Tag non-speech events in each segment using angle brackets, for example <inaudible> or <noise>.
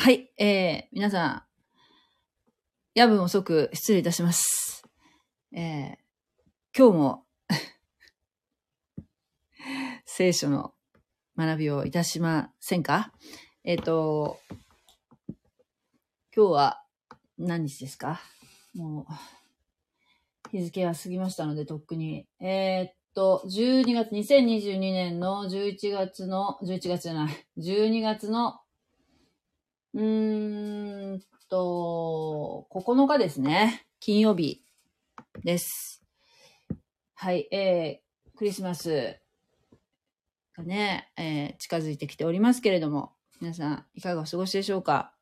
はい、えー、皆さん、夜分遅く失礼いたします。えー、今日も <laughs> 聖書の学びをいたしませんか？えっ、ー、と、今日は何日ですか？もう、日付は過ぎましたので、とっくに。えー、っと、12月、2022年の11月の、11月じゃない、12月のうーんと、9日ですね。金曜日です。はい、えー、クリスマスがね、えー、近づいてきておりますけれども、皆さんいかがお過ごしでしょうか、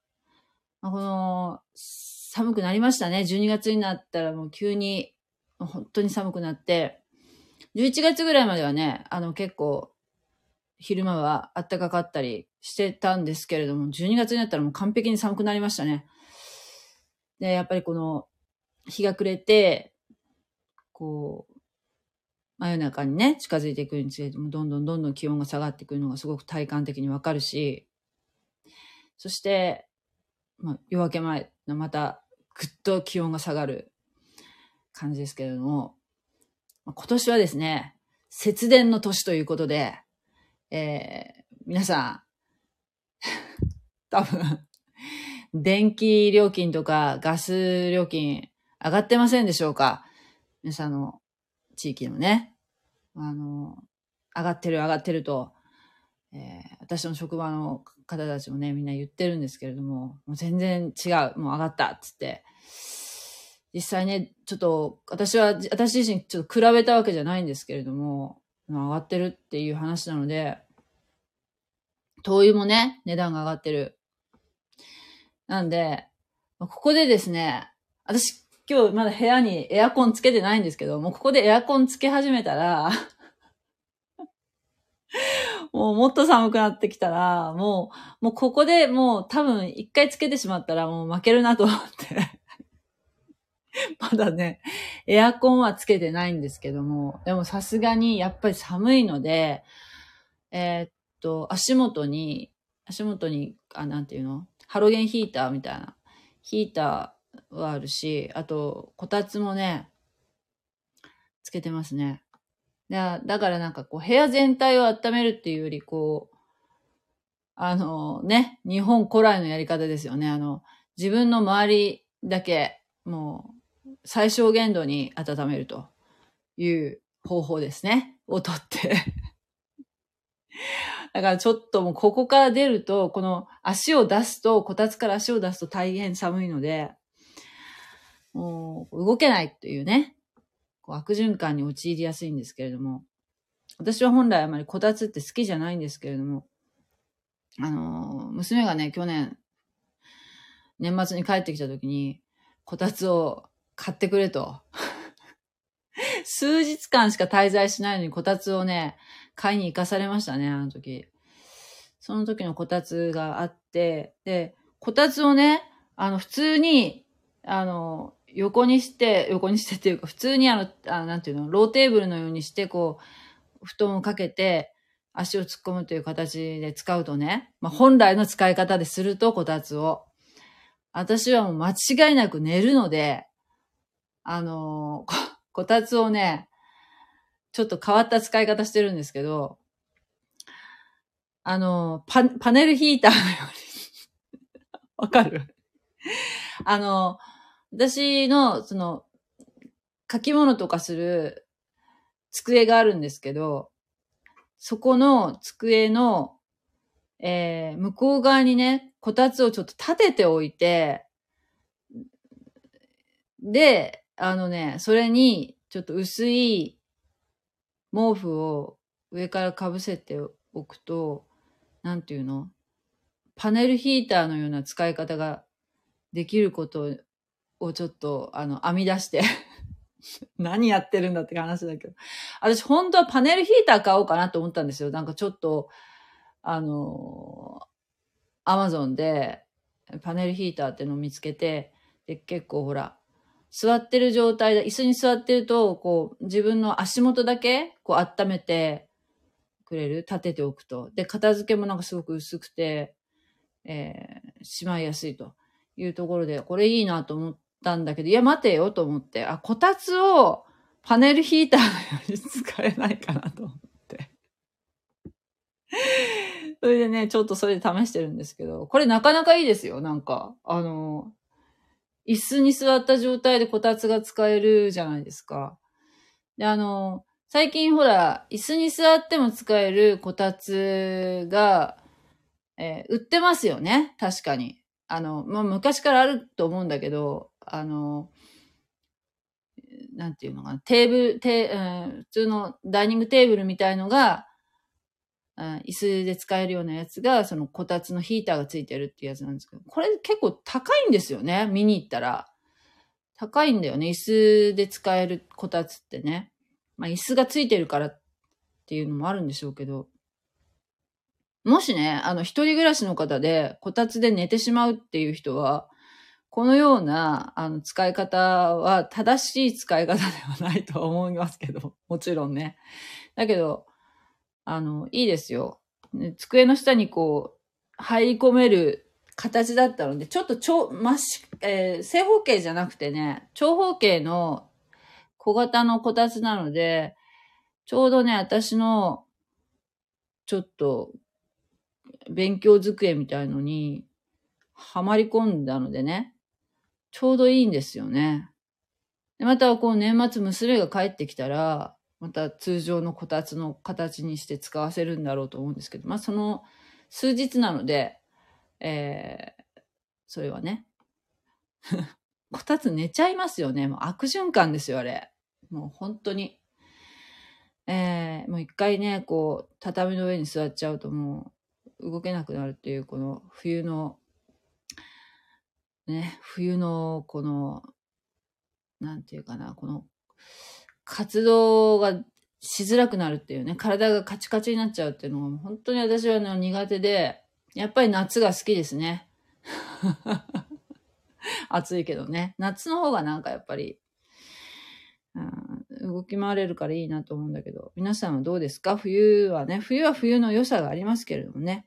まあ、この、寒くなりましたね。12月になったらもう急に、本当に寒くなって、11月ぐらいまではね、あの結構昼間は暖かかったりしてたんですけれども、12月になったらもう完璧に寒くなりましたね。で、やっぱりこの日が暮れて、こう、真夜中にね、近づいていくにつれても、どんどんどんどん気温が下がってくるのがすごく体感的にわかるし、そして、まあ、夜明け前のまたぐっと気温が下がる感じですけれども、ま、今年はですね、節電の年ということで、えー、皆さん、多分、<laughs> 電気料金とかガス料金上がってませんでしょうか？皆さんの地域のね、あの、上がってる上がってると、えー、私の職場の方たちもね、みんな言ってるんですけれども、もう全然違う、もう上がったっつって、実際ね、ちょっと、私は、私自身ちょっと比べたわけじゃないんですけれども、上がってるっていう話なので、灯油もね、値段が上がってる。なんで、ここでですね、私今日まだ部屋にエアコンつけてないんですけど、もうここでエアコンつけ始めたら <laughs> もうもっと寒くなってきたら、もう、もうここでもう多分一回つけてしまったらもう負けるなと思って <laughs> まだね、エアコンはつけてないんですけども、でもさすがにやっぱり寒いので、えー、っと、足元に、足元に、あ、なんていうの？ハロゲンヒーターみたいな、ヒーターはあるし、あと、こたつもね、つけてますね。だだからなんかこう、部屋全体を温めるっていうより、こう、あのね、日本古来のやり方ですよね。あの、自分の周りだけ、もう、最小限度に温めるという方法ですね。をとって <laughs> だからちょっともうここから出ると、この足を出すと、こたつから足を出すと大変寒いので、もう動けないというね、こう悪循環に陥りやすいんですけれども、私は本来あまりこたつって好きじゃないんですけれども、あの、娘がね、去年、年末に帰ってきた時に、こたつを買ってくれと。<laughs> 数日間しか滞在しないのにこたつをね、買いに行かされましたね、あの時。その時のこたつがあって、で、こたつをね、あの、普通に、あの、横にして、横にしてっていうか、普通にあの、あなんていうの、ローテーブルのようにして、こう、布団をかけて、足を突っ込むという形で使うとね、まあ、本来の使い方ですると、こたつを。私はもう間違いなく寝るので、あのこ、<laughs> こたつをね、ちょっと変わった使い方してるんですけど、あの、パ、パネルヒーターのように。<laughs> わかる？あの、私の、その、書き物とかする机があるんですけど、そこの机の、えー、向こう側にね、こたつをちょっと立てておいて、で、あのね、それに、ちょっと薄い毛布を上からかぶせておくと、なんていうの？パネルヒーターのような使い方ができることをちょっと、あの、編み出して <laughs> 何やってるんだって話だけど。私、本当はパネルヒーター買おうかなと思ったんですよ。なんかちょっと、あの、アマゾンでパネルヒーターっていうのを見つけて、で、結構ほら、座ってる状態で、椅子に座ってると、こう、自分の足元だけ、こう、温めてくれる立てておくと。で、片付けもなんかすごく薄くて、えー、しまいやすいというところで、これいいなと思ったんだけど、いや待てよと思って、あ、こたつをパネルヒーターのように使えないかなと思って。<laughs> それでね、ちょっとそれで試してるんですけど、これなかなかいいですよ、なんか。あの、椅子に座った状態でこたつが使えるじゃないですか。で、あの、最近ほら、椅子に座っても使えるこたつが、えー売ってますよね。確かに。あの、まあ、昔からあると思うんだけど、あの、なんていうのかな、テーブル、テーうん普通のダイニングテーブルみたいのが、椅子で使えるようなやつが、そのこたつのヒーターがついてるっていうやつなんですけど、これ結構高いんですよね、見に行ったら。高いんだよね、椅子で使えるこたつってね。まあ椅子がついてるからっていうのもあるんでしょうけど、もしね、あの一人暮らしの方でこたつで寝てしまうっていう人は、このようなあの使い方は正しい使い方ではないとは思いますけど、もちろんね。だけど、あの、いいですよ。ね机の下にこう、入り込める形だったので、ちょっと超、まし、えー正方形じゃなくてね、長方形の小型のこたつなので、ちょうどね、私の、ちょっと、勉強机みたいのに、はまり込んだのでね、ちょうどいいんですよね。でまた、こう、年末娘が帰ってきたら、また通常のこたつの形にして使わせるんだろうと思うんですけど、まあ、その数日なので、えー、それはね。<laughs> こたつ寝ちゃいますよね。もう悪循環ですよ、あれ。もう本当に。えー、もう一回ね、こう、畳の上に座っちゃうともう動けなくなるっていう、この冬の、ね、冬のこの、なんていうかな、この、活動がしづらくなるっていうね、体がカチカチになっちゃうっていうのが本当に私はあの苦手で、やっぱり夏が好きですね。<laughs> 暑いけどね。夏の方がなんかやっぱり、うん動き回れるからいいなと思うんだけど、皆さんはどうですか？冬はね、冬は冬の良さがありますけれどもね。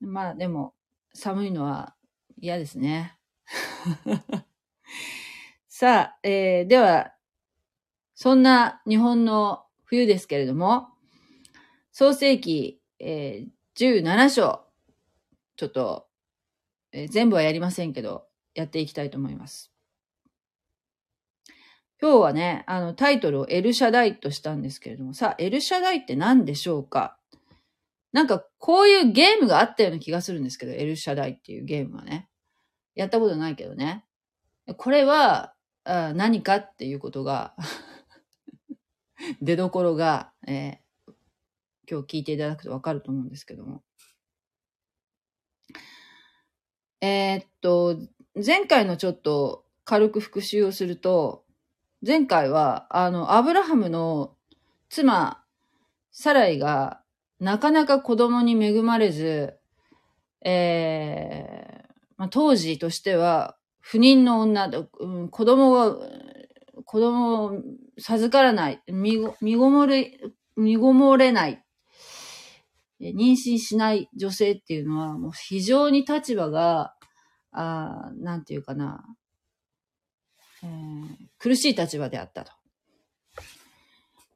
まあでも、寒いのは嫌ですね。<laughs> さあ、えーでは、そんな日本の冬ですけれども、創世記、えー17章、ちょっと、えー全部はやりませんけど、やっていきたいと思います。今日はね、あの、タイトルをエルシャダイとしたんですけれども、さあ、エルシャダイって何でしょうか？なんか、こういうゲームがあったような気がするんですけど、エルシャダイっていうゲームはね。やったことないけどね。これは、あ何かっていうことが、<laughs> 出どころが、えー今日聞いていただくとわかると思うんですけども。えーっと、前回のちょっと軽く復習をすると、前回は、あの、アブラハムの妻、サライが、なかなか子供に恵まれず、えーまあ、当時としては、不妊の女、うん、子供が、子供を授からない、身ご身ごもれ、身ごもれない、妊娠しない女性っていうのは、もう非常に立場が、あなんていうかな、えー苦しい立場であったと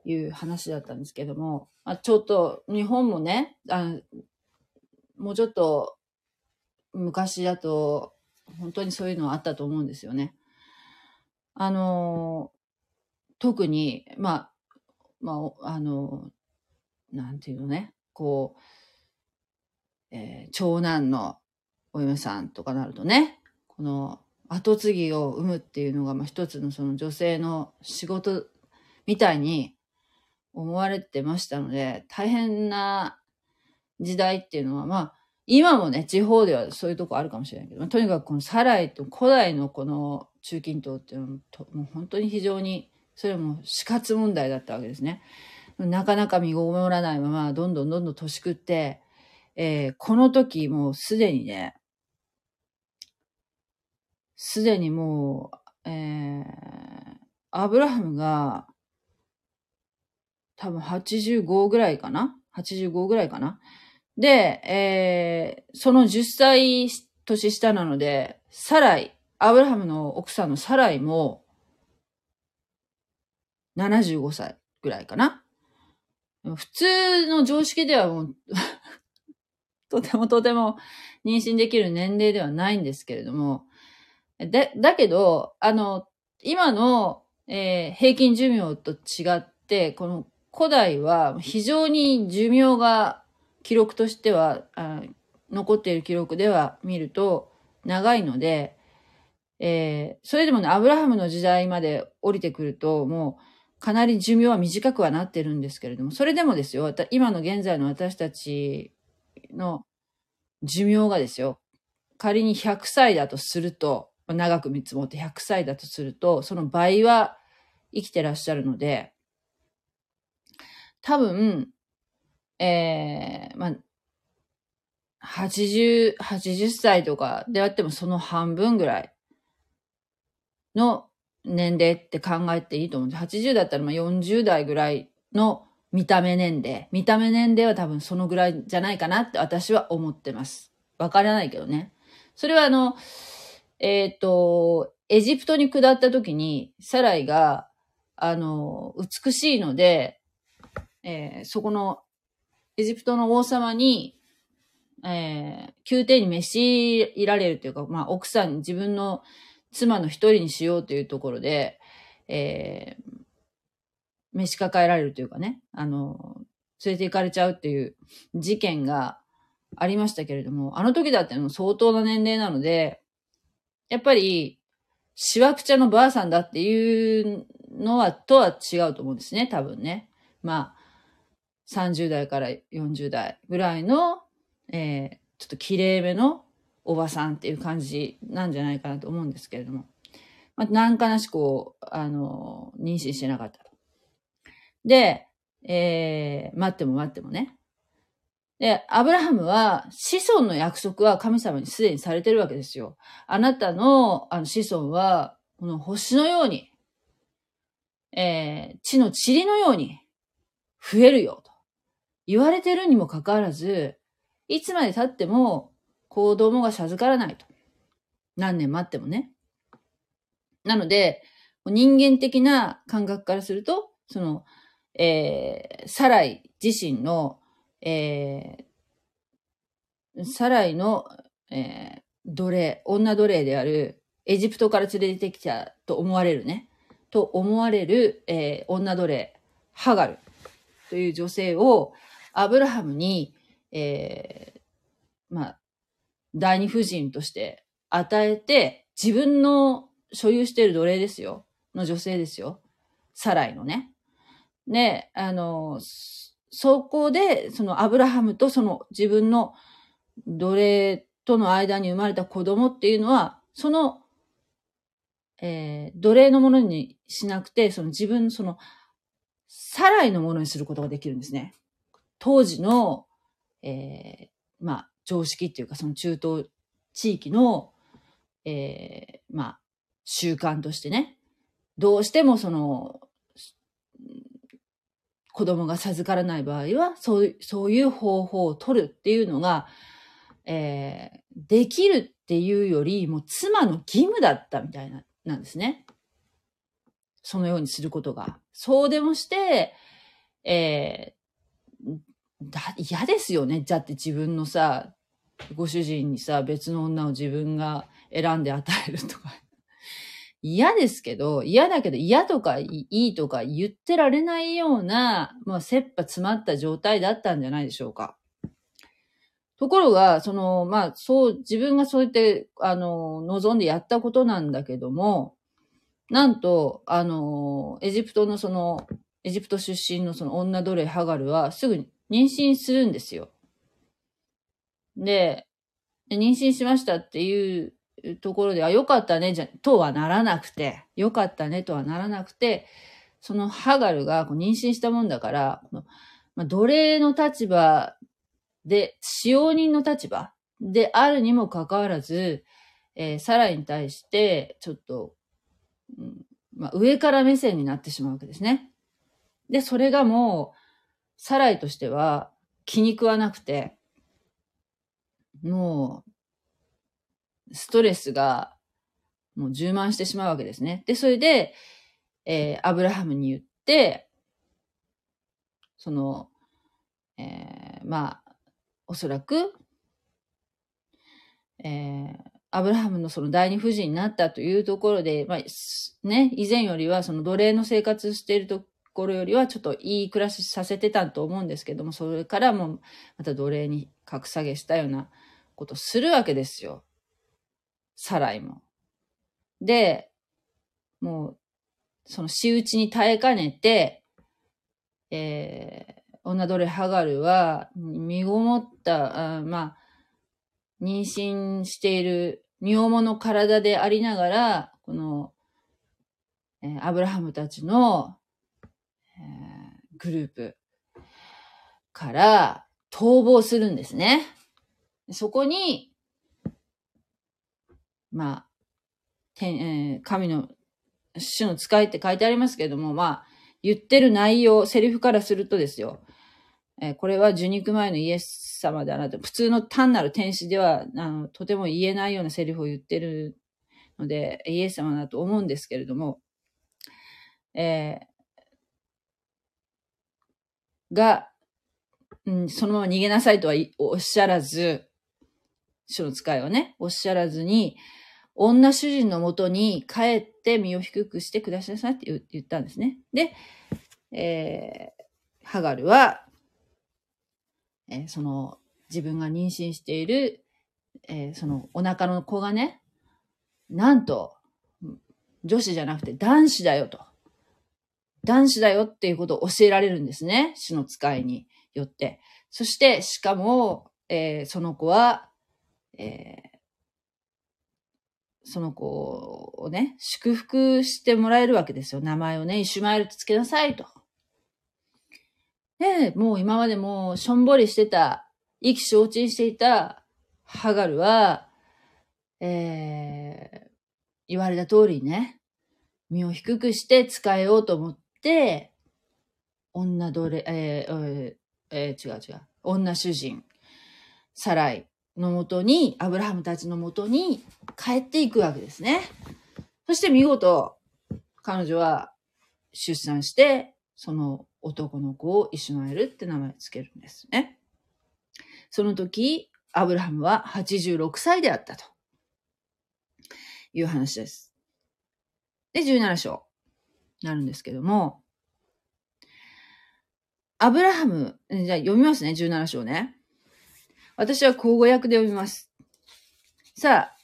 いう話だったんですけども、あ、ちょっと日本もね、あもうちょっと昔だと本当にそういうのはあったと思うんですよね。あの、特に、まあ、まあ、あの、なんていうのね、こう、えー長男のお嫁さんとかなるとね、この後継ぎを産むっていうのが、まあ、一つのその女性の仕事みたいに思われてましたので、大変な時代っていうのは、まあ、今もね、地方ではそういうとこあるかもしれないけど、まあとにかくこのサライと古代のこの中近東っていうのはと、もう本当に非常に、それはもう死活問題だったわけですね。なかなか身ごもらないまま、どんどんどんどん年食って、えーこの時もうすでにね、すでにもう、えーアブラハムが、多分85ぐらいかな ?85 ぐらいかな？で、えーその10歳年下なので、サライ、アブラハムの奥さんのサライも、75歳ぐらいかな。普通の常識ではもう <laughs> とてもとても妊娠できる年齢ではないんですけれども、で、だけど、あの、今の、えー、平均寿命と違って、この古代は非常に寿命が記録としては、あ残っている記録では見ると長いので、えー、それでもね、アブラハムの時代まで降りてくると、もうかなり寿命は短くはなってるんですけれども、それでもですよ、今の現在の私たちの寿命がですよ、仮に100歳だとすると、長く見積もって100歳だとすると、その倍は生きてらっしゃるので、多分、えー、まあ、80、80歳とかであってもその半分ぐらいの年齢って考えていいと思うんです。80だったらまあ40代ぐらいの見た目年齢。見た目年齢は多分そのぐらいじゃないかなって私は思ってます。わからないけどね。それはあの、えっ、ー、と、エジプトに下った時に、サライが、あの、美しいので、えー、そこの、エジプトの王様に、えー、宮廷に召し入られるというか、まあ、奥さんに、自分の妻の一人にしようというところで、えー、召し抱えられるというかね、あの、連れて行かれちゃうっていう事件がありましたけれども、あの時だってもう相当な年齢なので、やっぱり、しわくちゃのばあさんだっていうのは、とは違うと思うんですね、多分ね。まあ、30代から40代ぐらいの、えー、ちょっと綺麗めのおばさんっていう感じなんじゃないかなと思うんですけれども。まあ、なんかなしこう、あの、妊娠してなかったと。で、えー、待っても待ってもね。で、アブラハムは子孫の約束は神様にすでにされてるわけですよ。あなたのあの子孫は、この星のように、えー、地の塵のように増えるよと言われてるにもかかわらず、いつまで経っても子供が授からないと。何年待ってもね。なので、人間的な感覚からすると、その、えー、サライ自身の、えー、サライの、えー、奴隷、女奴隷である、エジプトから連れてきたと思われるね、と思われる、えー、女奴隷、ハガルという女性を、アブラハムに、えー、まあ、第二夫人として与えて、自分の所有している奴隷ですよ。の女性ですよ。サライのね。で、あの、そこで、そのアブラハムとその自分の奴隷との間に生まれた子供っていうのは、その、えー、奴隷のものにしなくて、その自分、その、サライのものにすることができるんですね。当時の、えー、まあ、常識っていうか、その中東地域の、えー、まあ、習慣としてね、どうしてもその、子供が授からない場合は、そういう、そういう方法を取るっていうのが、えー、できるっていうより、もう妻の義務だったみたいな、なんですね。そのようにすることが。そうでもして、えー、だ、嫌ですよね。だって自分のさ、ご主人にさ、別の女を自分が選んで与えるとか <laughs> 嫌ですけど、嫌だけど嫌とかいいとか言ってられないような、まあ、切羽詰まった状態だったんじゃないでしょうか。ところが、その、まあ、そう、自分がそうやって、あの、望んでやったことなんだけども、なんと、あの、エジプトのその、エジプト出身のその女奴隷ハガルはすぐに妊娠するんですよ。で、妊娠しましたっていうところでは、良かったね、じゃ、とはならなくて、良かったねとはならなくて、そのハガルが妊娠したもんだから、このま、奴隷の立場で、使用人の立場であるにもかかわらず、えー、サラに対して、ちょっと、うんまあ、上から目線になってしまうわけですね。で、それがもう、サライとしては気に食わなくて、もう、ストレスがもう充満してしまうわけですね。で、それで、えー、アブラハムに言って、その、えー、まあ、おそらく、えー、アブラハムのその第二夫人になったというところで、まあ、ね、以前よりはその奴隷の生活しているところよりはちょっといい暮らしさせてたと思うんですけども、それからもうまた奴隷に格下げしたようなことするわけですよ。サライも。で、もう、その仕打ちに耐えかねて、えー、女奴隷ハガルは、身ごもった、あまあ、妊娠している身重の体でありながら、この、えー、アブラハムたちの、ー、グループから逃亡するんですね。そこに、まあ、天えー、神の主の使いって書いてありますけれども、まあ、言ってる内容、セリフからするとですよ。えー、これは受肉前のイエス様ではなく、普通の単なる天使では、あの、とても言えないようなセリフを言ってるので、イエス様だと思うんですけれども、えー、が、うん、そのまま逃げなさいとはおっしゃらず、主の使いはね、おっしゃらずに、女主人のもとに帰って身を低くしてくださいって言ったんですね。で、えー、ハガルは、えー、その自分が妊娠している、えー、そのお腹の子がね、なんと、女子じゃなくて男子だよと。男子だよっていうことを教えられるんですね。死の使いによって。そして、しかも、えー、その子は、えー、その子をね、祝福してもらえるわけですよ。名前をね、イシュマエルとつけなさいと。で、もう今までもしょんぼりしてた、意気消沈していたハガルは、えー、言われた通りにね、身を低くして使えようと思って、女奴隷、えー、えー、違う違う、女主人、サライ、のもとに、アブラハムたちのもとに帰っていくわけですね。そして見事、彼女は出産して、その男の子をイシュマエルって名前つけるんですね。その時、アブラハムは86歳であったという話です。で、17章なるんですけども、アブラハム、じゃあ読みますね、17章ね。私は口語訳で読みます。さあ、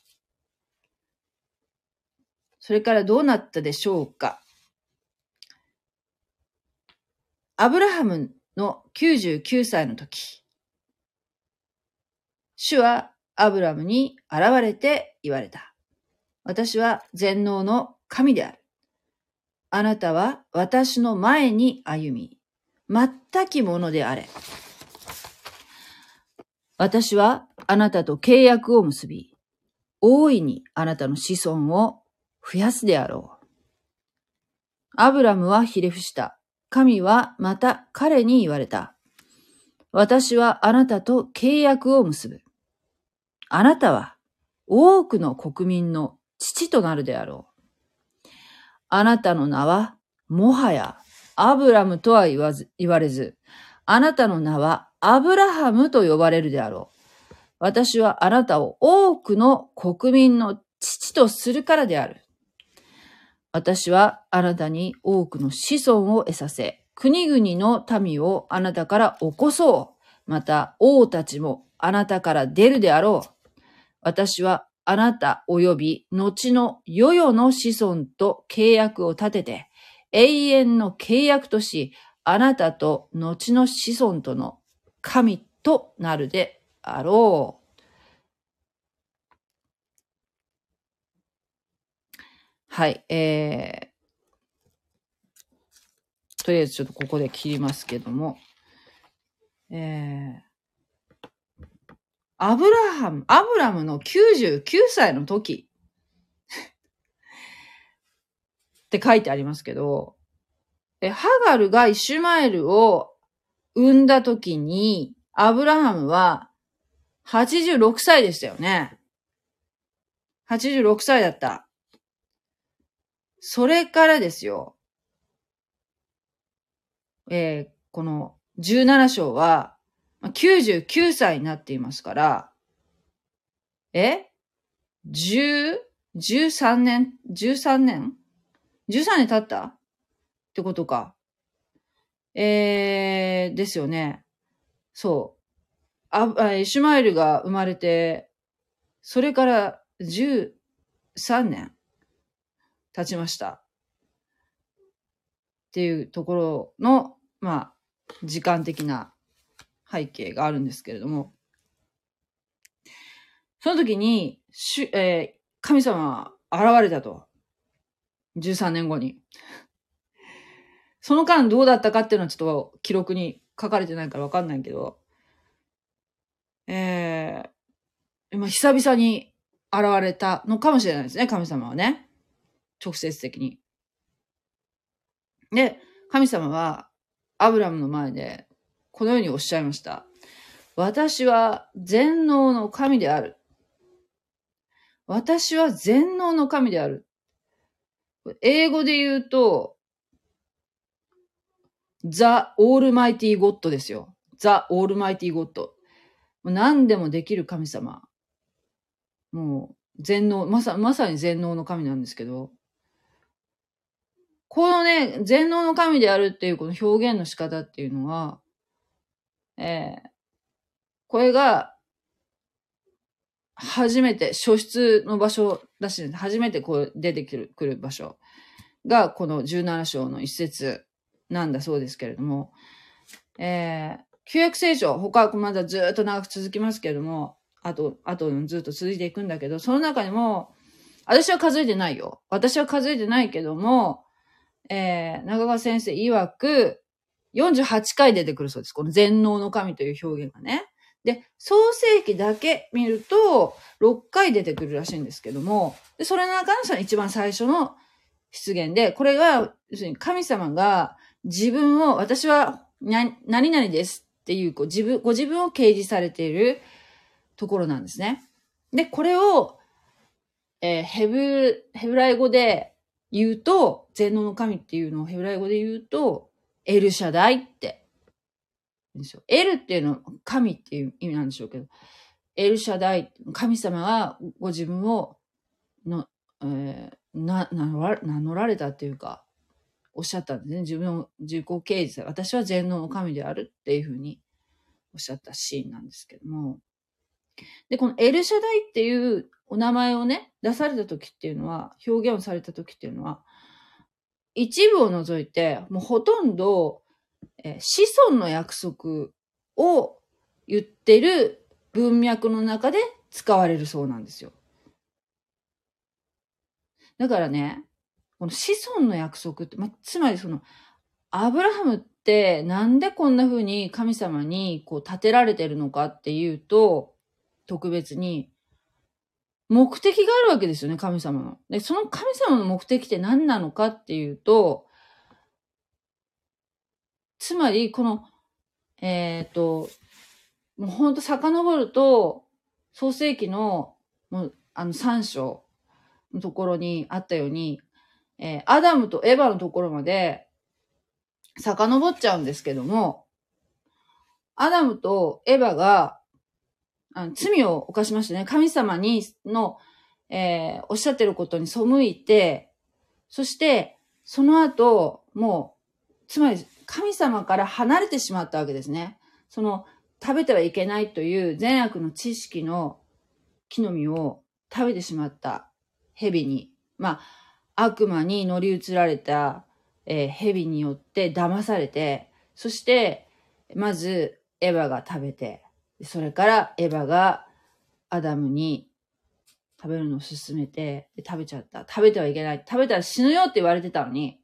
それからどうなったでしょうか。アブラハムの99歳の時、主はアブラムに現れて言われた。私は全能の神である。あなたは私の前に歩み、全きものであれ。私はあなたと契約を結び、大いにあなたの子孫を増やすであろう。アブラムはひれ伏した。神はまた彼に言われた。私はあなたと契約を結ぶ。あなたは多くの国民の父となるであろう。あなたの名はもはやアブラムとは言わず言われず、あなたの名はアブラハムと呼ばれるであろう。私はあなたを多くの国民の父とするからである。私はあなたに多くの子孫を得させ、国々の民をあなたから起こそう。また王たちもあなたから出るであろう。私はあなた及び後の世々の子孫と契約を立てて、永遠の契約とし、あなたと後の子孫との神となるであろう。はい、えー、とりあえずちょっとここで切りますけども、えー、アブラハム、アブラムの99歳の時 <laughs> って書いてありますけど、え、ハガルがイシュマエルを産んだ時に、アブラハムは86歳でしたよね。86歳だった。それからですよ。えーこの17章は、99歳になっていますから、え ?10、13年 ?13 年 ?13 年経った？ってことか。えー、ですよね。そう。あ、あイシュマエルが生まれて、それから13年経ちました。っていうところの、まあ、時間的な背景があるんですけれども、その時に、しゅえー神様は現れたと。13年後に。その間どうだったかっていうのはちょっと記録に書かれてないからわかんないけど、えー、今久々に現れたのかもしれないですね、神様はね。直接的に。で、神様はアブラムの前でこのようにおっしゃいました。私は全能の神である。私は全能の神である。英語で言うと、The Almighty God ですよ。The Almighty God。もう何でもできる神様。もう、全能、まさ、まさに全能の神なんですけど、このね、全能の神であるっていうこの表現の仕方っていうのは、えーこれが、初めて、初出の場所だし、初めてこう出てくるくる場所が、この17章の一節なんだそうですけれども、えー、旧約聖書、他はまだずっと長く続きますけれども、あと、あとずっと続いていくんだけど、その中でも、私は数えてないよ。私は数えてないけども、えー、中川先生曰く、48回出てくるそうです。この全能の神という表現がね。で、創世記だけ見ると、6回出てくるらしいんですけども、で、それの中のその一番最初の出現で、これが、要するに神様が自分を、私は何々ですっていう、こう自分、ご自分を掲示されているところなんですね。で、これを、えーヘブ、ヘブライ語で言うと、全能の神っていうのをヘブライ語で言うと、エルシャダイって。エルっていうのは神っていう意味なんでしょうけど、エルシャダイ、神様がご自分をの、えーな名乗られたっていうか、おっしゃったんですね。自分を自己掲示さ、私は全能の神であるっていうふうにおっしゃったシーンなんですけども。で、このエルシャダイっていうお名前をね、出された時っていうのは、表現をされた時っていうのは、一部を除いて、もうほとんど、えー子孫の約束を言ってる文脈の中で使われるそうなんですよ。だからね、この子孫の約束って、まあ、つまりその、アブラハムってなんでこんな風に神様にこう立てられてるのかっていうと、特別に、目的があるわけですよね、神様の。で、その神様の目的って何なのかっていうと、つまり、この、えっ、と、もうほんと遡ると、創世記の、もう、あの、三章のところにあったように、えーアダムとエヴァのところまで、遡っちゃうんですけども、アダムとエヴァが、あの罪を犯しましたね。神様に、の、えーおっしゃってることに背いて、そして、その後、もう、つまり、神様から離れてしまったわけですね。その、食べてはいけないという善悪の知識の木の実を食べてしまった蛇に、まあ、悪魔に乗り移られた、えー蛇によって騙されて、そして、まず、エヴァが食べて、それからエヴァがアダムに食べるのを勧めて、食べちゃった。食べてはいけない。食べたら死ぬよって言われてたのに、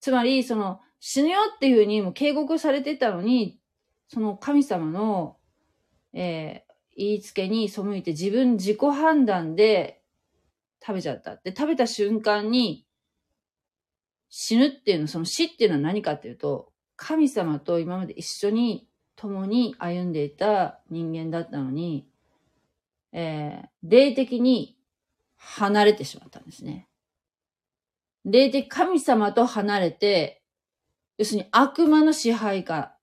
つまり、その、死ぬよっていうふうにも警告されてたのに、その神様の、えー言いつけに背いて自分自己判断で食べちゃった。で、食べた瞬間に死ぬっていうの、その死っていうのは何かっていうと、神様と今まで一緒に共に歩んでいた人間だったのに、えー霊的に離れてしまったんですね。霊的神様と離れて、要するに悪魔の支配下、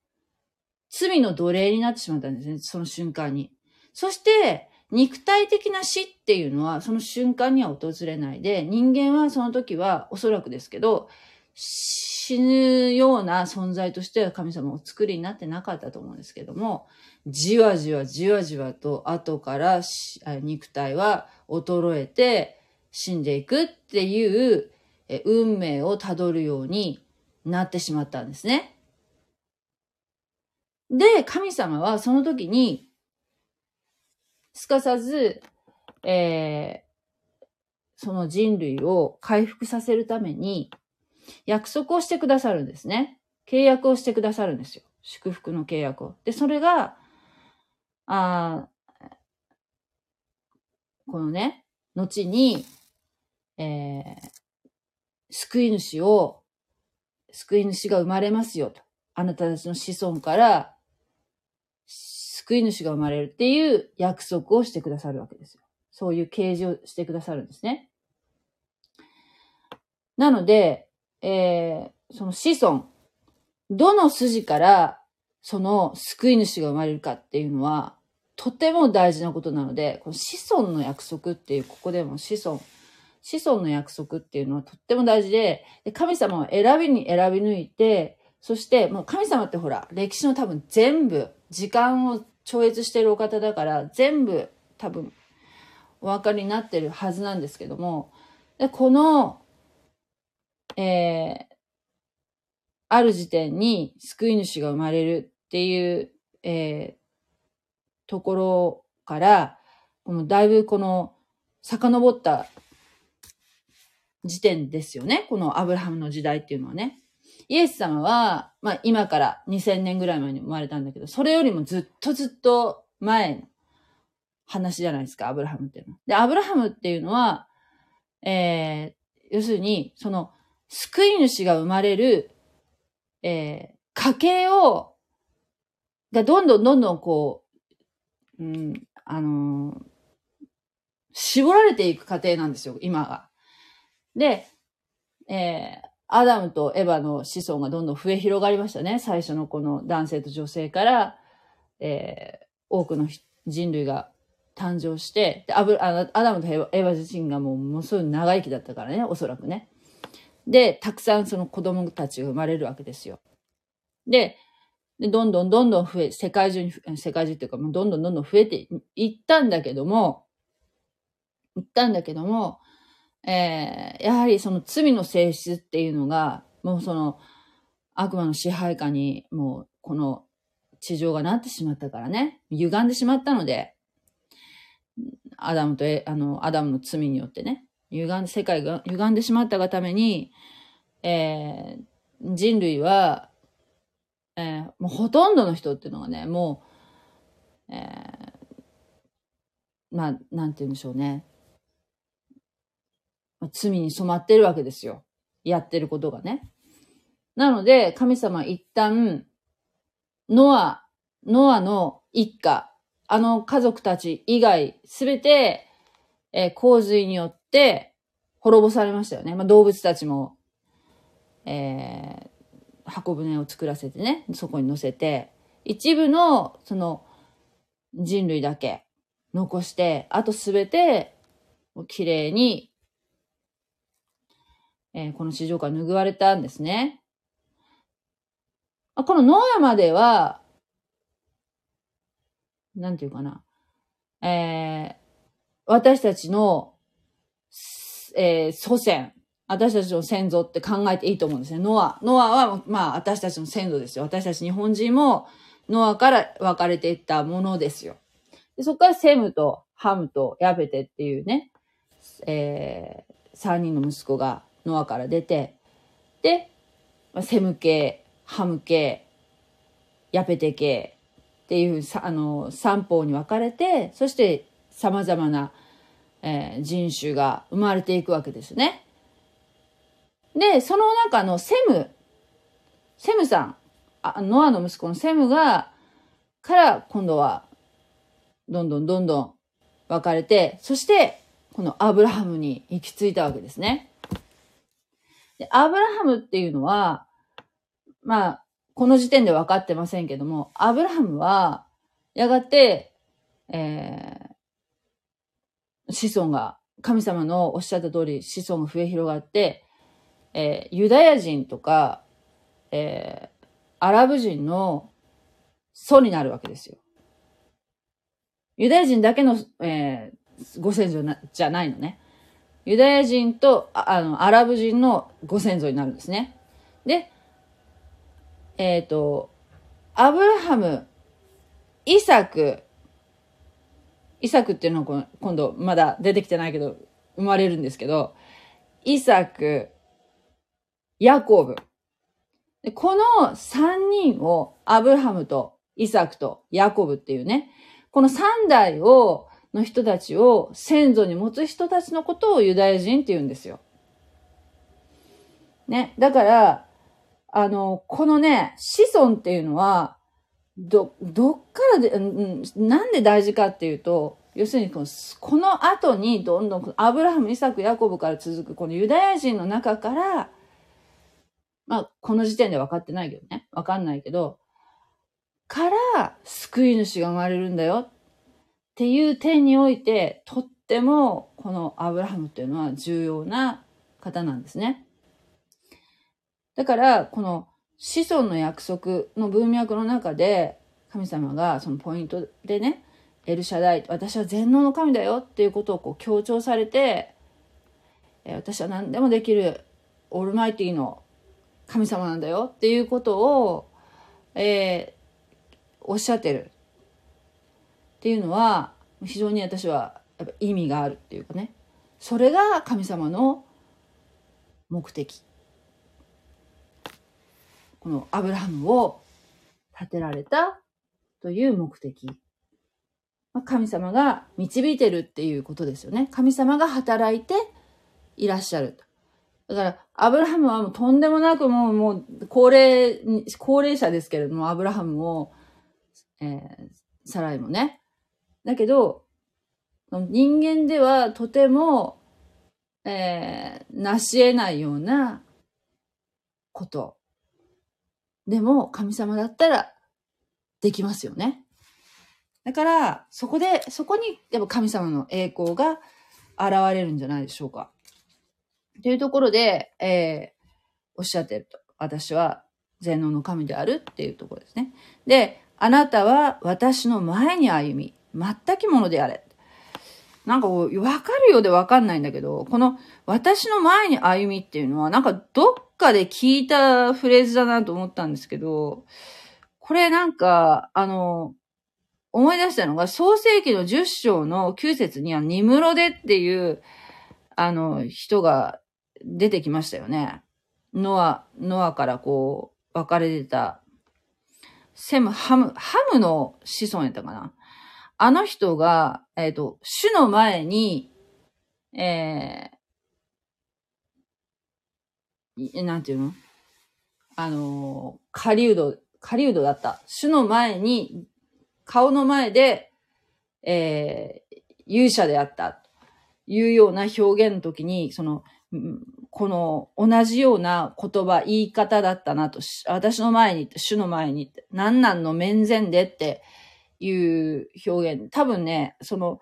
罪の奴隷になってしまったんですね、その瞬間に。そして、肉体的な死っていうのはその瞬間には訪れないで、人間はその時はおそらくですけど、死ぬような存在としては神様を作りになってなかったと思うんですけども、じわじわじわじわと後から肉体は衰えて死んでいくっていう運命をたどるようになってしまったんですね。で、神様はその時に、すかさず、えー、その人類を回復させるために約束をしてくださるんですね。契約をしてくださるんですよ。祝福の契約を。で、それが、あこのね、後に、えー、救い主を、救い主が生まれますよと。あなたたちの子孫から救い主が生まれるっていう約束をしてくださるわけですよ。そういう啓示をしてくださるんですね。なので、えー、その子孫、どの筋からその救い主が生まれるかっていうのは、とても大事なことなので、この子孫の約束っていう、ここでも子孫、子孫の約束っていうのはとっても大事で、で神様は選びに選び抜いて、そしてもう神様ってほら、歴史の多分全部、時間を超越してるお方だから、全部多分お分かりになってるはずなんですけども、でこの、えー、ある時点に救い主が生まれるっていう、えー、ところから、このだいぶこの遡った時点ですよね。このアブラハムの時代っていうのはね。イエス様は、まあ今から2000年ぐらい前に生まれたんだけど、それよりもずっとずっと前の話じゃないですか、アブラハムっていうのは。で、アブラハムっていうのは、えー、要するに、その、救い主が生まれる、えー、家系を、がどんどんどんどんこう、うん、あのー、絞られていく過程なんですよ、今が。で、えー、アダムとエヴァの子孫がどんどん増え広がりましたね。最初のこの男性と女性から、えー、多くの人類が誕生して、でアブあアダムとエヴァ自身がもうものすごい長生きだったからね、おそらくね。で、たくさんその子供たちが生まれるわけですよ。で、でどんどんどんどん増え、世界中に、世界中っていうか、もうどんどんどんどん増えていったんだけども、いったんだけども、えー、やはりその罪の性質っていうのが、もうその悪魔の支配下にもうこの地上がなってしまったからね、歪んでしまったので、アダムとあの、アダムの罪によってね、歪ん、世界が歪んでしまったがために、えー、人類は、えー、もうほとんどの人っていうのがね、もう、えー、まあ、なんて言うんでしょうね。罪に染まってるわけですよ。やってることがね。なので、神様一旦、ノア、ノアの一家、あの家族たち以外、すべて、えー、洪水によって滅ぼされましたよね。まあ、動物たちも、えー、箱舟を作らせてね、そこに乗せて、一部の、その、人類だけ残して、あとすべて、綺麗にえー、この地上から拭われたんですね。このノアまでは、なんていうかな。えー、私たちの、えー、祖先、私たちの先祖って考えていいと思うんですね。ノア。ノアは、まあ、私たちの先祖ですよ。私たち日本人も、ノアから分かれていったものですよ。でそこからセムとハムとヤペテっていうね、えー、三人の息子がノアから出て、で、セム系、ハム系、ヤペテ系っていうあの三方に分かれて、そして様々な、えー、人種が生まれていくわけですね。で、その中のセム、セムさん、あノアの息子のセムが、から今度は、どんどんどんどん分かれて、そして、このアブラハムに行き着いたわけですね。で、アブラハムっていうのは、まあ、この時点で分かってませんけども、アブラハムは、やがて、えー、子孫が、神様のおっしゃった通り子孫が増え広がって、えー、ユダヤ人とか、えー、アラブ人の祖になるわけですよ。ユダヤ人だけの、えー、ご先祖なじゃないのね。ユダヤ人とあのアラブ人のご先祖になるんですね。で、えっ、ー、と、アブラハム、イサク、イサクっていうのは今度まだ出てきてないけど、生まれるんですけど、イサク、ヤコブ。この三人をアブラハムとイサクとヤコブっていうね、この三代を、の人たちを先祖に持つ人たちのことをユダヤ人って言うんですよ。ね。だから、あの、このね、子孫っていうのは、ど、どっからで、うん、なんで大事かっていうと、要するにこの、この後にどんどん、アブラハム、イサク、ヤコブから続く、このユダヤ人の中から、まあ、この時点で分かってないけどね。分かんないけど、から救い主が生まれるんだよっていう点において、とってもこのアブラハムっていうのは重要な方なんですね。だから、この子孫の約束の文脈の中で、神様がそのポイントでね、エルシャダイ、私は全能の神だよっていうことをこう強調されて、私は何でもできるオールマイティの神様なんだよっていうことを、えー、おっしゃってるっていうのは非常に私はやっぱ意味があるっていうかね。それが神様の目的。このアブラハムを立てられたという目的ま神様が導いてるっていうことですよね神様が働いていらっしゃるだから、アブラハムはもうとんでもなくもう、もう、高齢、高齢者ですけれども、アブラハムも、えー、サライもね。だけど、人間ではとても、えー、成し得ないようなこと。でも、神様だったら、できますよね。だから、そこで、そこに、やっぱ神様の栄光が現れるんじゃないでしょうか。というところで、えー、おっしゃってると。私は全能の神であるっていうところですね。で、あなたは私の前に歩み、全きものであれ。なんかこうわかるようでわかんないんだけど、この私の前に歩みっていうのはなんかどっかで聞いたフレーズだなと思ったんですけど、これなんか、あの、思い出したのが創世記の10章の9節にはニムロデっていう、あの、人が出てきましたよね。ノア、ノアからこう、分かれてた、セム、ハム、ハムの子孫やったかな。あの人が、えっ、ー、と、主の前に、えー、なんていうの？あの、狩人、狩人だった。主の前に、顔の前で、えー、勇者であった。というような表現の時に、その、この同じような言葉、言い方だったなと、私の前に、主の前に、何なんの面前でっていう表現。多分ね、その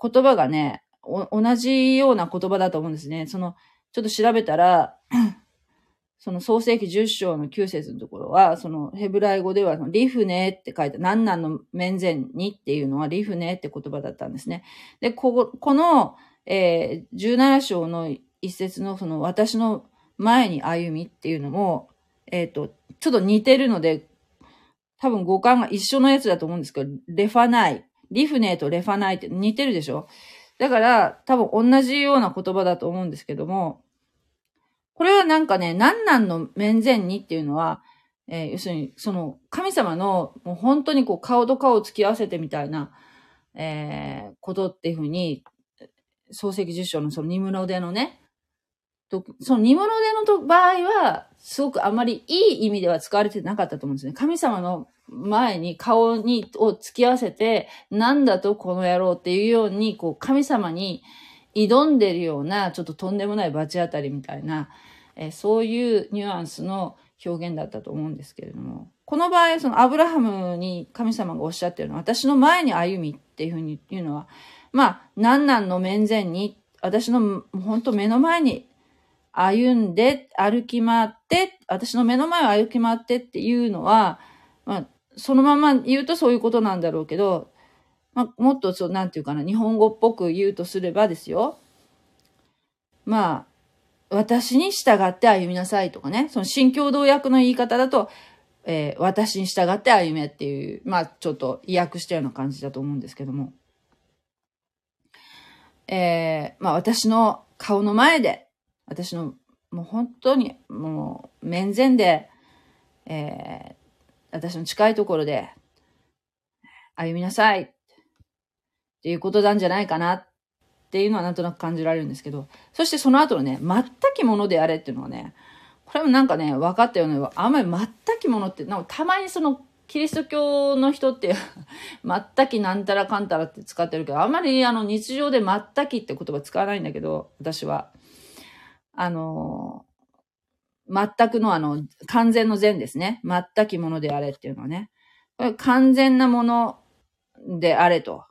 言葉がね、同じような言葉だと思うんですね。その、ちょっと調べたら、<clears throat> その創世記10章の9節のところは、そのヘブライ語ではリフネって書いて、何なんの面前にっていうのはリフネって言葉だったんですね。で、ここ、この、えー、17章の一節のその私の前に歩みっていうのも、えっ、ー、と、ちょっと似てるので、多分語感が一緒のやつだと思うんですけど、レファナイ。リフネーとレファナイって似てるでしょ？だから、多分同じような言葉だと思うんですけども、これはなんかね、何なんの面前にっていうのは、えー、要するに、その、神様の、もう本当にこう、顔と顔を突き合わせてみたいな、えー、ことっていうふうに、創世記10章のそのニムロデのね、と、その煮物での場合は、すごくあまりいい意味では使われてなかったと思うんですね。神様の前に顔に、を突き合わせて、なんだとこの野郎っていうように、こう、神様に、挑んでるような、ちょっととんでもない罰当たりみたいな、え、そういうニュアンスの表現だったと思うんですけれども、この場合、そのアブラハムに神様がおっしゃってるのは、私の前に歩みっていうふうに言うのは、まあ、何々の面前に、私の本当目の前に歩んで、歩き回って、私の目の前を歩き回ってっていうのは、まあ、そのまま言うとそういうことなんだろうけど、まあ、もっとそう、なんていうかな、日本語っぽく言うとすればですよ。まあ、私に従って歩みなさいとかね。その新共同訳の言い方だと、えー、私に従って歩めっていう、まあ、ちょっと意訳したような感じだと思うんですけども。えー、まあ、私の顔の前で、私の、もう本当に、もう、面前で、えー、私の近いところで、歩みなさい。っていうことなんじゃないかなっていうのはなんとなく感じられるんですけど、そしてその後のね、全きものであれっていうのはね、これもなんかね、分かったような、あんまり全きものって、なんかたまにその、キリスト教の人って <laughs> 全きなんたらかんたらって使ってるけど、あんまりあの日常で全きって言葉使わないんだけど、私は。あの、全くのあの、完全の善ですね。全きものであれっていうのはね。これ完全なものであれと。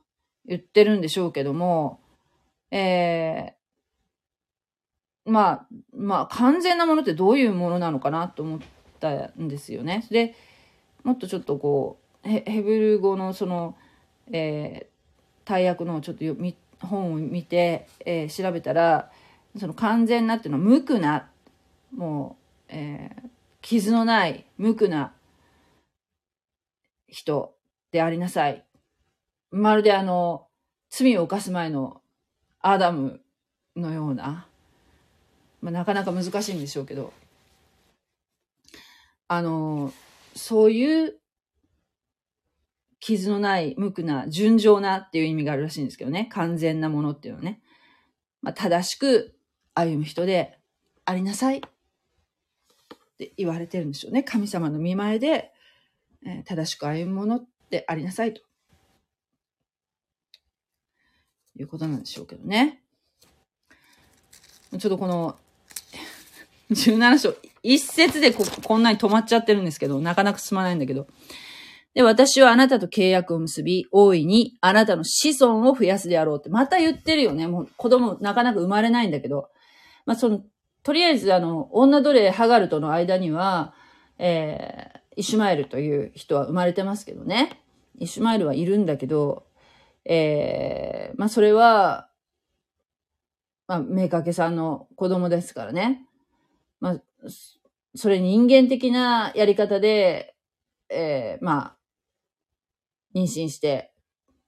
言ってるんでしょうけども、えー、まあ、まあ、完全なものってどういうものなのかなと思ったんですよね。で、もっとちょっとこう、ヘブル語のその、えー、大役のちょっと本を見て、えー、調べたら、その完全なっていうのは無垢な、もう、えー、傷のない無垢な人でありなさい。まるであの、罪を犯す前のアダムのような、まあ、なかなか難しいんでしょうけど、あの、そういう傷のない無垢な純情なっていう意味があるらしいんですけどね。完全なものっていうのはね。まあ、正しく歩む人でありなさいって言われてるんでしょうね。神様の見前で、え、正しく歩むものでありなさいと。いうことなんでしょうけどね。ちょっとこの、17章、一節でここんなに止まっちゃってるんですけど、なかなか進まないんだけど。で、私はあなたと契約を結び、大いにあなたの子孫を増やすであろうって、また言ってるよね。もう子供なかなか生まれないんだけど。まあ、その、とりあえずあの、女奴隷ハガルとの間には、えー、イシュマエルという人は生まれてますけどね。イシュマエルはいるんだけど、えー、まあそれは、まあ、明けさんの子供ですからね。まあ、それ人間的なやり方で、えー、まあ、妊娠して、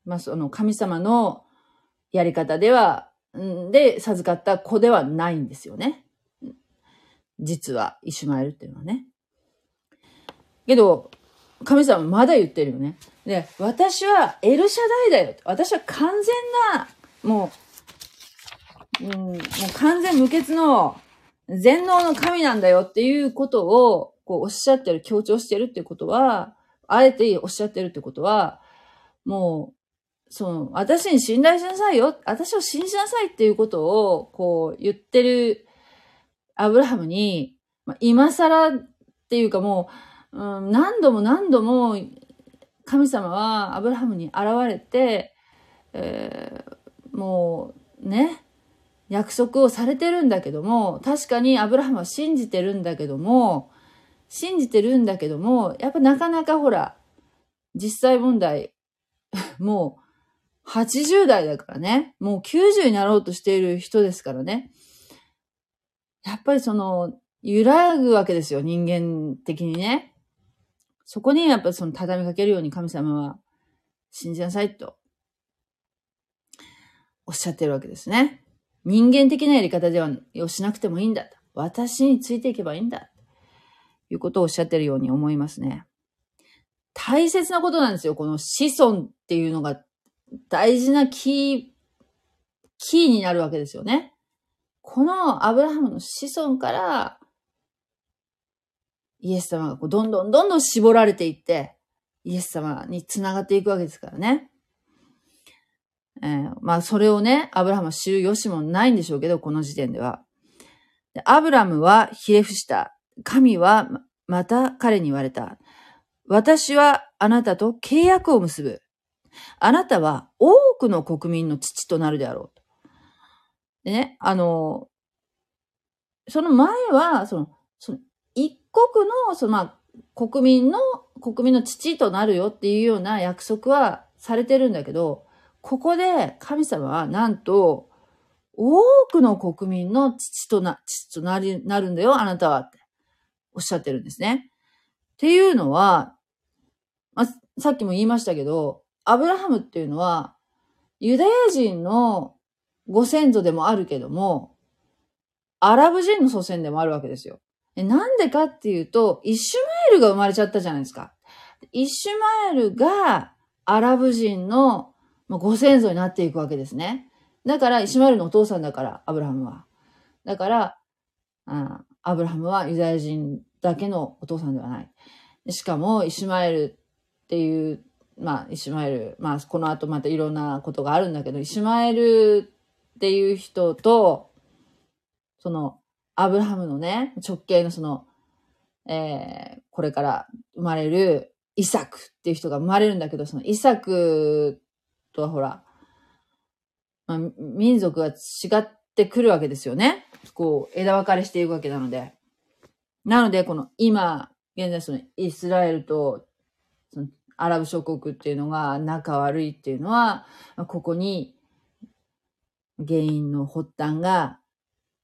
まあその神様のやり方では、で授かった子ではないんですよね。実は、イシュマエルっていうのはね。けど、神様まだ言ってるよね。で、私はエルシャダイだよ。私は完全な、もう、うん、もう完全無欠の全能の神なんだよっていうことを、こうおっしゃってる、強調してるってことは、あえておっしゃってるってことは、もう、その、私に信頼しなさいよ。私を信じなさいっていうことを、こう言ってるアブラハムに、まあ、今更っていうかもう、うん、何度も何度も神様はアブラハムに現れて、えー、もうね、約束をされてるんだけども、確かにアブラハムは信じてるんだけども、信じてるんだけども、やっぱなかなかほら、実際問題、<laughs> もう80代だからね、もう90になろうとしている人ですからね。やっぱりその、揺らぐわけですよ、人間的にね。そこにやっぱその畳みかけるように神様は信じなさいとおっしゃってるわけですね。人間的なやり方ではをしなくてもいいんだ。私についていけばいいんだ。ということをおっしゃってるように思いますね。大切なことなんですよ。この子孫っていうのが大事なキー、キーになるわけですよね。このアブラハムの子孫からイエス様がこうどんどんどんどん絞られていって、イエス様につながっていくわけですからね。えーまあ、それをね、アブラハムは知る由もないんでしょうけど、この時点では。でアブラムはひれ伏した。神はまた彼に言われた。私はあなたと契約を結ぶ。あなたは多くの国民の父となるであろうと。でね、あの、その前は、その、その一国の、そのまあ、国民の、国民の父となるよっていうような約束はされてるんだけど、ここで神様はなんと、多くの国民の父とな、父となり、なるんだよ、あなたはっておっしゃってるんですね。っていうのは、まあ、さっきも言いましたけど、アブラハムっていうのは、ユダヤ人のご先祖でもあるけども、アラブ人の祖先でもあるわけですよ。なんでかっていうと、イシュマエルが生まれちゃったじゃないですか。イシュマエルがアラブ人のご先祖になっていくわけですね。だから、イシュマエルのお父さんだから、アブラハムは。だから、あアブラハムはユダヤ人だけのお父さんではない。しかも、イシュマエルっていう、まあ、イシュマエル、まあ、この後またいろんなことがあるんだけど、イシュマエルっていう人と、その、アブラハムのね、直系のその、えー、これから生まれるイサクっていう人が生まれるんだけど、そのイサクとはほら、まあ、民族が違ってくるわけですよね。こう、枝分かれしていくわけなので。なので、この今、現在そのイスラエルとアラブ諸国っていうのが仲悪いっていうのは、ここに原因の発端が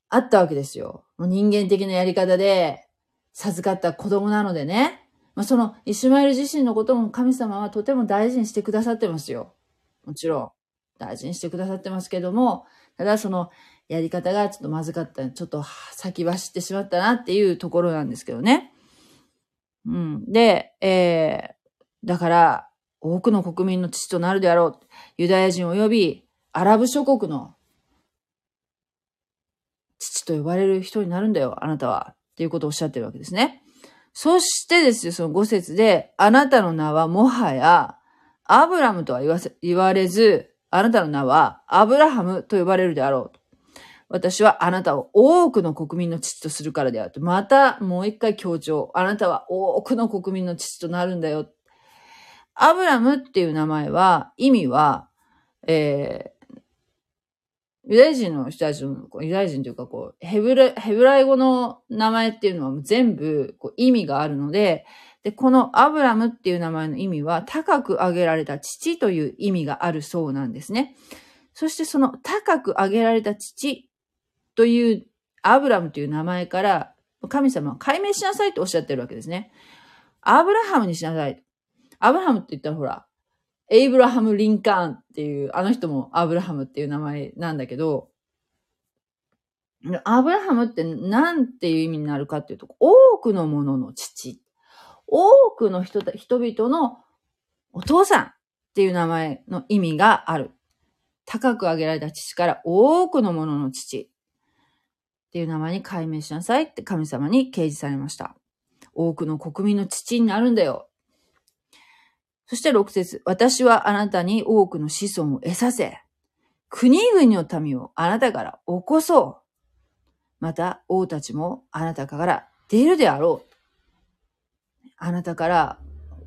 あったわけですよ。人間的なやり方で授かった子供なのでね。まあ、そのイシュマエル自身のことも神様はとても大事にしてくださってますよ。もちろん。大事にしてくださってますけども、ただそのやり方がちょっとまずかった、ちょっと先走ってしまったなっていうところなんですけどね。うん。で、えー、だから、多くの国民の父となるであろう。ユダヤ人及びアラブ諸国の父と呼ばれる人になるんだよ、あなたは。っていうことをおっしゃってるわけですね。そしてですよ、その五節で、あなたの名はもはや、アブラムとは言わせ、言われず、あなたの名はアブラハムと呼ばれるであろう。私はあなたを多くの国民の父とするからであると。またもう一回強調。あなたは多くの国民の父となるんだよ。アブラムっていう名前は、意味は、えー、ユダヤ人の人たちの、ユダヤ人というかこう、ヘブラ、ヘブライ語の名前っていうのは全部こう意味があるので、で、このアブラムっていう名前の意味は、高く上げられた父という意味があるそうなんですね。そしてその高く上げられた父というアブラムという名前から、神様は解明しなさいとおっしゃってるわけですね。アブラハムにしなさい。アブラハムって言ったらほら、エイブラハム・リンカーンっていう、あの人もアブラハムっていう名前なんだけど、アブラハムって何ていう意味になるかっていうと、多くのものの父。多くの人、人々のお父さんっていう名前の意味がある。高く上げられた父から多くのものの父っていう名前に改名しなさいって神様に掲示されました。多くの国民の父になるんだよ。そして6節私はあなたに多くの子孫を得させ、国々の民をあなたから起こそう。また王たちもあなたから出るであろう。あなたから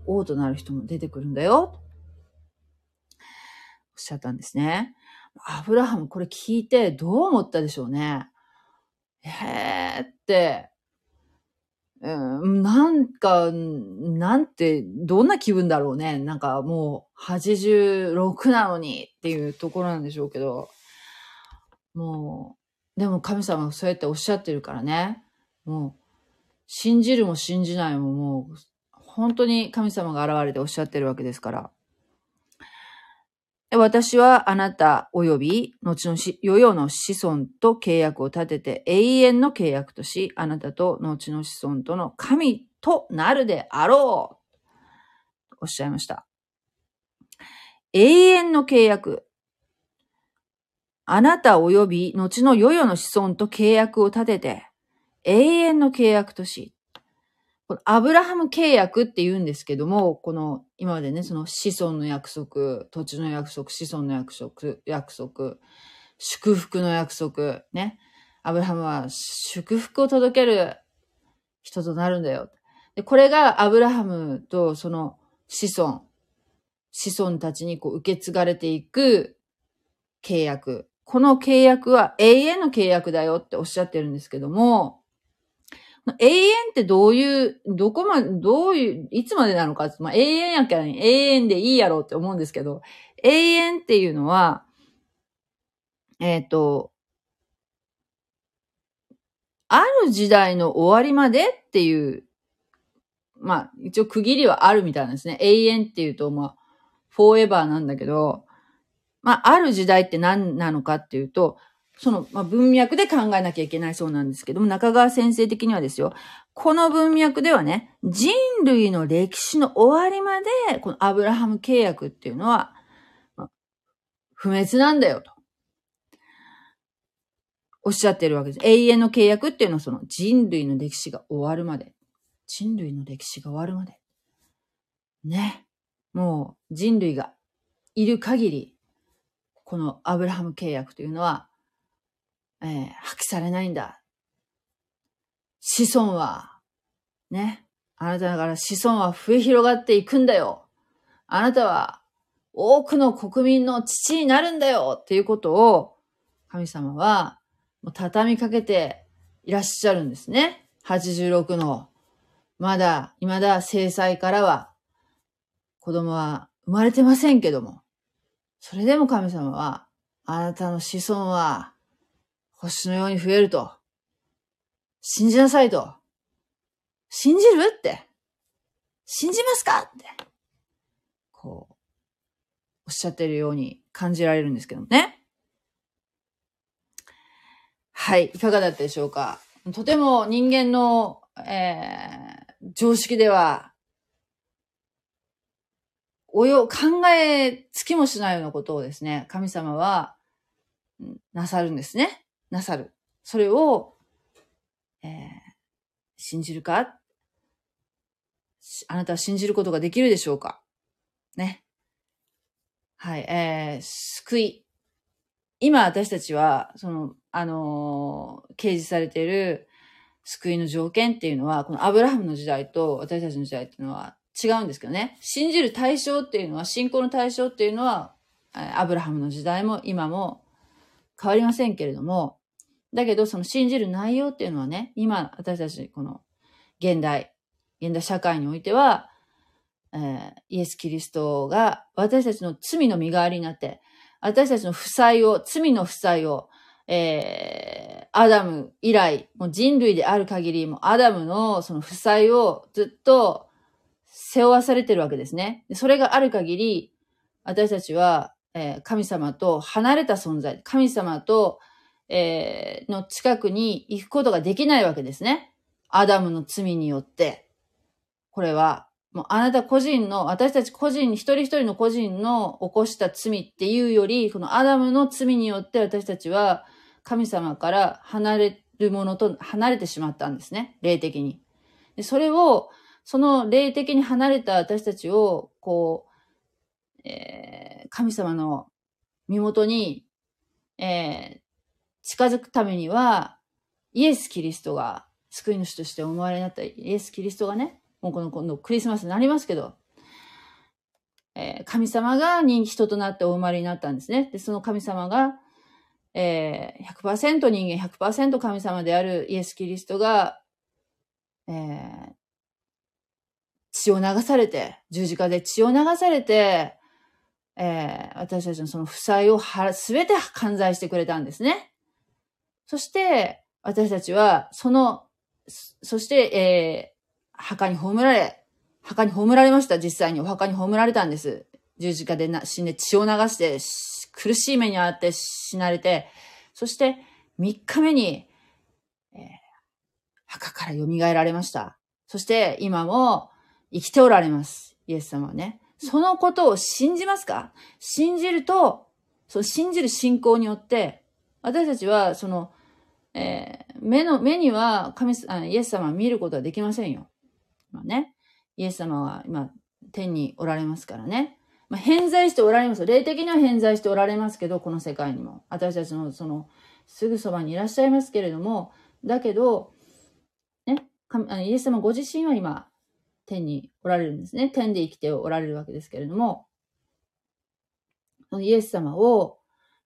王となる人も出てくるんだよ。おっしゃったんですね。アブラハムこれ聞いてどう思ったでしょうね。へーって、うん、なんか、なんて、どんな気分だろうね。なんかもう86なのにっていうところなんでしょうけど。もう、でも神様はそうやっておっしゃってるからね。もう、信じるも信じないももう、本当に神様が現れておっしゃってるわけですから。私はあなた及び、後のし、世々の子孫と契約を立てて永遠の契約とし、あなたと後の子孫との神となるであろう。おっしゃいました。永遠の契約。あなた及び、後の世々の子孫と契約を立てて、永遠の契約とし、このアブラハム契約って言うんですけども、この今までね、その子孫の約束、土地の約束、子孫の約束、約束、祝福の約束、ね。アブラハムは祝福を届ける人となるんだよ。で、これがアブラハムとその子孫、子孫たちにこう受け継がれていく契約。この契約は永遠の契約だよっておっしゃってるんですけども、永遠ってどういう、どこまで、どういう、いつまでなのかまあ、永遠やから永遠でいいやろうって思うんですけど、永遠っていうのは、えっ、ー、と、ある時代の終わりまでっていう、まあ、一応区切りはあるみたいなんですね。永遠っていうと、まあ、フォーエバーなんだけど、まあ、ある時代って何なのかっていうと、その、まあ、文脈で考えなきゃいけないそうなんですけども、中川先生的にはですよ、この文脈ではね、人類の歴史の終わりまで、このアブラハム契約っていうのは、まあ、不滅なんだよと。おっしゃってるわけです。永遠の契約っていうのはその人類の歴史が終わるまで。人類の歴史が終わるまで。ね。もう人類がいる限り、このアブラハム契約というのはえー、破棄されないんだ。子孫は、ね。あなたから子孫は増え広がっていくんだよ。あなたは多くの国民の父になるんだよっていうことを神様はもう畳みかけていらっしゃるんですね。86の、まだ、未だ制裁からは子供は生まれてませんけども、それでも神様は、あなたの子孫は星のように増えると。信じなさいと。信じるって。信じますかって。こう、おっしゃってるように感じられるんですけどね。はい。いかがだったでしょうかとても人間の、えー、常識では、およ、考えつきもしないようなことをですね、神様は、なさるんですね。なさる。それを、えー、信じるか？あなたは信じることができるでしょうか？ね。はい、えー、救い。今私たちは、その、あのー、掲示されている救いの条件っていうのは、このアブラハムの時代と私たちの時代っていうのは違うんですけどね。信じる対象っていうのは、信仰の対象っていうのは、アブラハムの時代も今も変わりませんけれども、だけど、その信じる内容っていうのはね、今、私たち、この、現代、現代社会においては、えー、イエス・キリストが私たちの罪の身代わりになって、私たちの負債を、罪の負債を、えー、アダム以来、もう人類である限り、もうアダムのその負債をずっと背負わされてるわけですね。それがある限り、私たちは、えー、神様と離れた存在、神様とえー、の近くに行くことができないわけですね。アダムの罪によって。これは、もうあなた個人の、私たち個人、一人一人の個人の起こした罪っていうより、このアダムの罪によって私たちは神様から離れるものと離れてしまったんですね。霊的に。でそれを、その霊的に離れた私たちを、こう、えー、神様の身元に、えー、近づくためには、イエス・キリストが救い主として思われになったイエス・キリストがね、もうこの今度クリスマスになりますけど、えー、神様が人気人となってお生まれになったんですね。で、その神様が、えー、100%人間100%神様であるイエス・キリストが、えー、血を流されて、十字架で血を流されて、えー、私たちのその負債をはすべて完済してくれたんですね。そして、私たちは、その、そして、えー、墓に葬られ、墓に葬られました、実際にお墓に葬られたんです。十字架で死んで血を流して、苦しい目に遭って死なれて、そして3日目に、えー、墓から蘇られました。そして今も生きておられます。イエス様はね。そのことを信じますか？信じると、その信じる信仰によって、私たちはそのえー、目の、目には神あ、イエス様は見ることはできませんよ。今ね。イエス様は今、天におられますからね。まあ、偏在しておられます。霊的には偏在しておられますけど、この世界にも。私たちのその、すぐそばにいらっしゃいますけれども、だけど、ね、イエス様ご自身は今、天におられるんですね。天で生きておられるわけですけれども、イエス様を、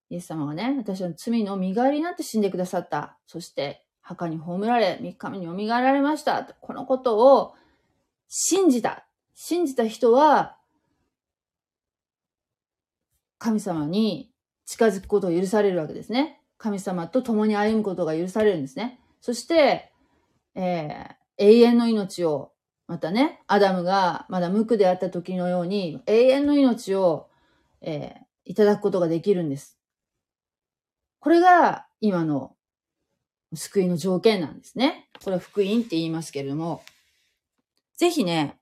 イエス様がね、私の罪の身代わりになって死んでくださった。そして、墓に葬られ、3日目に蘇られました。このことを信じた。信じた人は、神様に近づくことを許されるわけですね。神様と共に歩むことが許されるんですね。そして、えー、永遠の命を、またね、アダムがまだ無垢であった時のように、永遠の命を、えー、いただくことができるんです。これが今の救いの条件なんですね。これは福音って言いますけれども、ぜひね、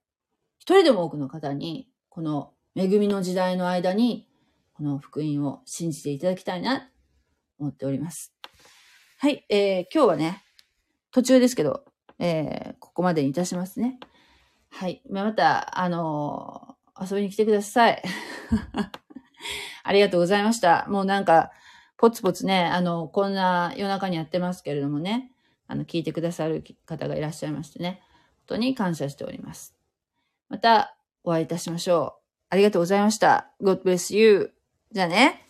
一人でも多くの方に、この恵みの時代の間に、この福音を信じていただきたいな、思っております。はい、えー、今日はね、途中ですけど、えー、ここまでにいたしますね。はい。また、あのー、遊びに来てください。<laughs> ありがとうございました。もうなんか、ポツポツね、あの、こんな夜中にやってますけれどもね、あの、聞いてくださる方がいらっしゃいましてね、本当に感謝しております。またお会いいたしましょう。ありがとうございました。God bless you. じゃあね。